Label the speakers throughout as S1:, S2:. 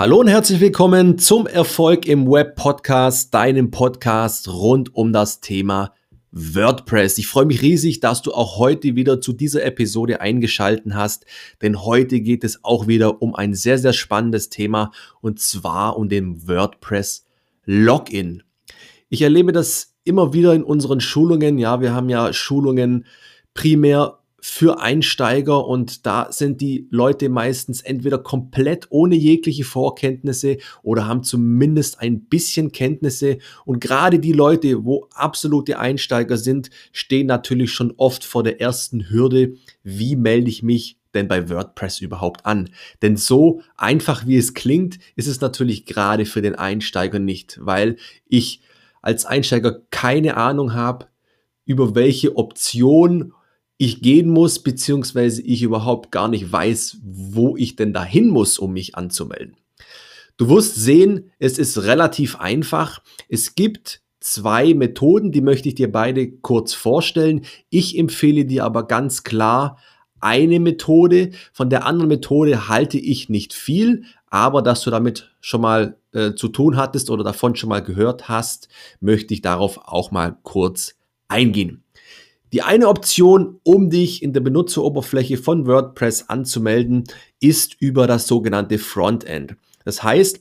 S1: Hallo und herzlich willkommen zum Erfolg im Web Podcast, deinem Podcast rund um das Thema WordPress. Ich freue mich riesig, dass du auch heute wieder zu dieser Episode eingeschalten hast, denn heute geht es auch wieder um ein sehr, sehr spannendes Thema und zwar um den WordPress Login. Ich erlebe das immer wieder in unseren Schulungen. Ja, wir haben ja Schulungen primär für Einsteiger und da sind die Leute meistens entweder komplett ohne jegliche Vorkenntnisse oder haben zumindest ein bisschen Kenntnisse und gerade die Leute, wo absolute Einsteiger sind, stehen natürlich schon oft vor der ersten Hürde, wie melde ich mich denn bei WordPress überhaupt an? Denn so einfach wie es klingt, ist es natürlich gerade für den Einsteiger nicht, weil ich als Einsteiger keine Ahnung habe, über welche Option ich gehen muss, beziehungsweise ich überhaupt gar nicht weiß, wo ich denn dahin muss, um mich anzumelden. Du wirst sehen, es ist relativ einfach. Es gibt zwei Methoden, die möchte ich dir beide kurz vorstellen. Ich empfehle dir aber ganz klar eine Methode. Von der anderen Methode halte ich nicht viel, aber dass du damit schon mal äh, zu tun hattest oder davon schon mal gehört hast, möchte ich darauf auch mal kurz eingehen. Die eine Option, um dich in der Benutzeroberfläche von WordPress anzumelden, ist über das sogenannte Frontend. Das heißt,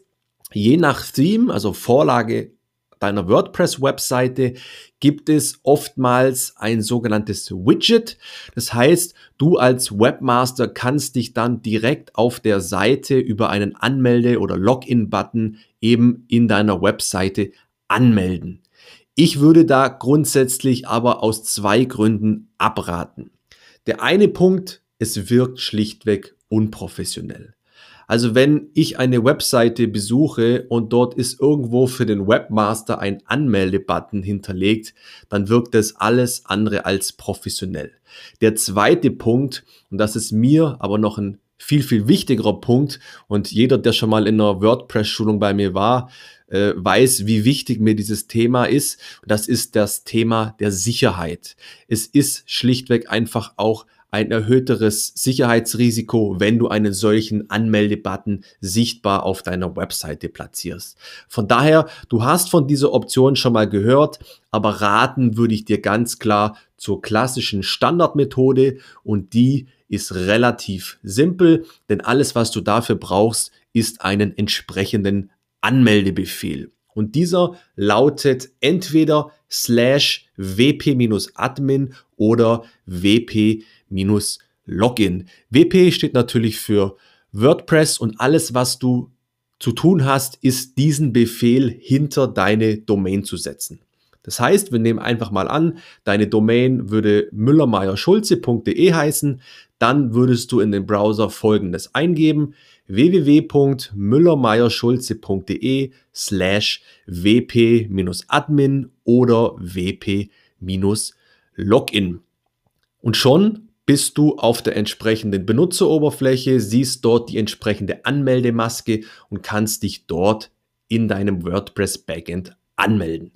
S1: je nach Theme, also Vorlage deiner WordPress-Webseite, gibt es oftmals ein sogenanntes Widget. Das heißt, du als Webmaster kannst dich dann direkt auf der Seite über einen Anmelde- oder Login-Button eben in deiner Webseite anmelden. Ich würde da grundsätzlich aber aus zwei Gründen abraten. Der eine Punkt, es wirkt schlichtweg unprofessionell. Also wenn ich eine Webseite besuche und dort ist irgendwo für den Webmaster ein Anmeldebutton hinterlegt, dann wirkt das alles andere als professionell. Der zweite Punkt, und das ist mir aber noch ein viel, viel wichtigerer Punkt, und jeder, der schon mal in einer WordPress-Schulung bei mir war, äh, weiß, wie wichtig mir dieses Thema ist. Das ist das Thema der Sicherheit. Es ist schlichtweg einfach auch ein erhöhteres Sicherheitsrisiko, wenn du einen solchen Anmeldebutton sichtbar auf deiner Webseite platzierst. Von daher, du hast von dieser Option schon mal gehört, aber raten würde ich dir ganz klar zur klassischen Standardmethode und die ist relativ simpel, denn alles, was du dafür brauchst, ist einen entsprechenden Anmeldebefehl. Und dieser lautet entweder slash wp-admin oder wp-login. WP steht natürlich für WordPress und alles, was du zu tun hast, ist diesen Befehl hinter deine Domain zu setzen. Das heißt, wir nehmen einfach mal an, deine Domain würde müllermeierschulze.de heißen, dann würdest du in den Browser folgendes eingeben, www.müllermeierschulze.de slash wp-admin oder wp-login. Und schon bist du auf der entsprechenden Benutzeroberfläche, siehst dort die entsprechende Anmeldemaske und kannst dich dort in deinem WordPress Backend anmelden.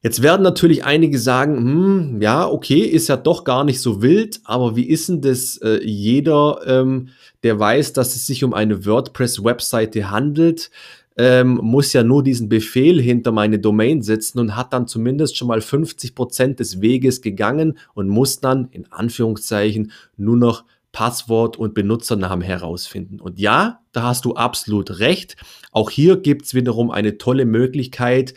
S1: Jetzt werden natürlich einige sagen, hm, ja, okay, ist ja doch gar nicht so wild, aber wie ist denn das äh, jeder, ähm, der weiß, dass es sich um eine WordPress-Webseite handelt, ähm, muss ja nur diesen Befehl hinter meine Domain setzen und hat dann zumindest schon mal 50 Prozent des Weges gegangen und muss dann in Anführungszeichen nur noch Passwort und Benutzernamen herausfinden. Und ja, da hast du absolut recht. Auch hier gibt's wiederum eine tolle Möglichkeit,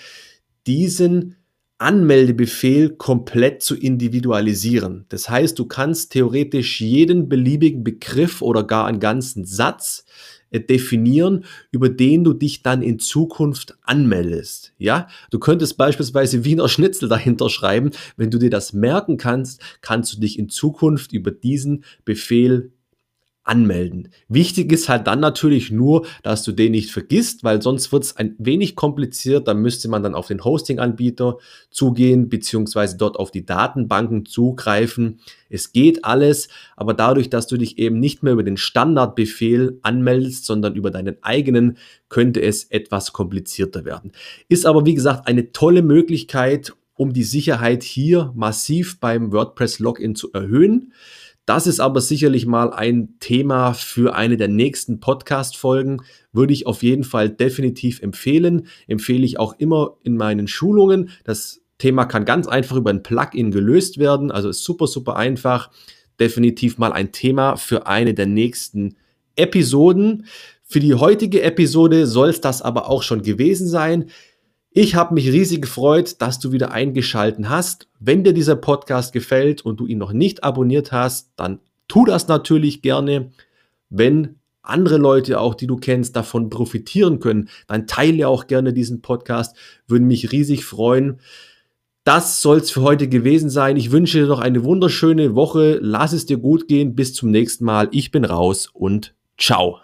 S1: diesen Anmeldebefehl komplett zu individualisieren. Das heißt, du kannst theoretisch jeden beliebigen Begriff oder gar einen ganzen Satz äh, definieren, über den du dich dann in Zukunft anmeldest. Ja, du könntest beispielsweise Wiener Schnitzel dahinter schreiben. Wenn du dir das merken kannst, kannst du dich in Zukunft über diesen Befehl anmelden. Wichtig ist halt dann natürlich nur, dass du den nicht vergisst, weil sonst wird es ein wenig kompliziert. Da müsste man dann auf den Hosting-Anbieter zugehen, beziehungsweise dort auf die Datenbanken zugreifen. Es geht alles, aber dadurch, dass du dich eben nicht mehr über den Standardbefehl anmeldest, sondern über deinen eigenen, könnte es etwas komplizierter werden. Ist aber, wie gesagt, eine tolle Möglichkeit, um die Sicherheit hier massiv beim WordPress-Login zu erhöhen. Das ist aber sicherlich mal ein Thema für eine der nächsten Podcast-Folgen. Würde ich auf jeden Fall definitiv empfehlen. Empfehle ich auch immer in meinen Schulungen. Das Thema kann ganz einfach über ein Plugin gelöst werden. Also ist super, super einfach. Definitiv mal ein Thema für eine der nächsten Episoden. Für die heutige Episode soll es das aber auch schon gewesen sein. Ich habe mich riesig gefreut, dass du wieder eingeschalten hast. Wenn dir dieser Podcast gefällt und du ihn noch nicht abonniert hast, dann tu das natürlich gerne. Wenn andere Leute auch, die du kennst, davon profitieren können, dann teile auch gerne diesen Podcast. Würde mich riesig freuen. Das soll es für heute gewesen sein. Ich wünsche dir noch eine wunderschöne Woche. Lass es dir gut gehen. Bis zum nächsten Mal. Ich bin raus und ciao.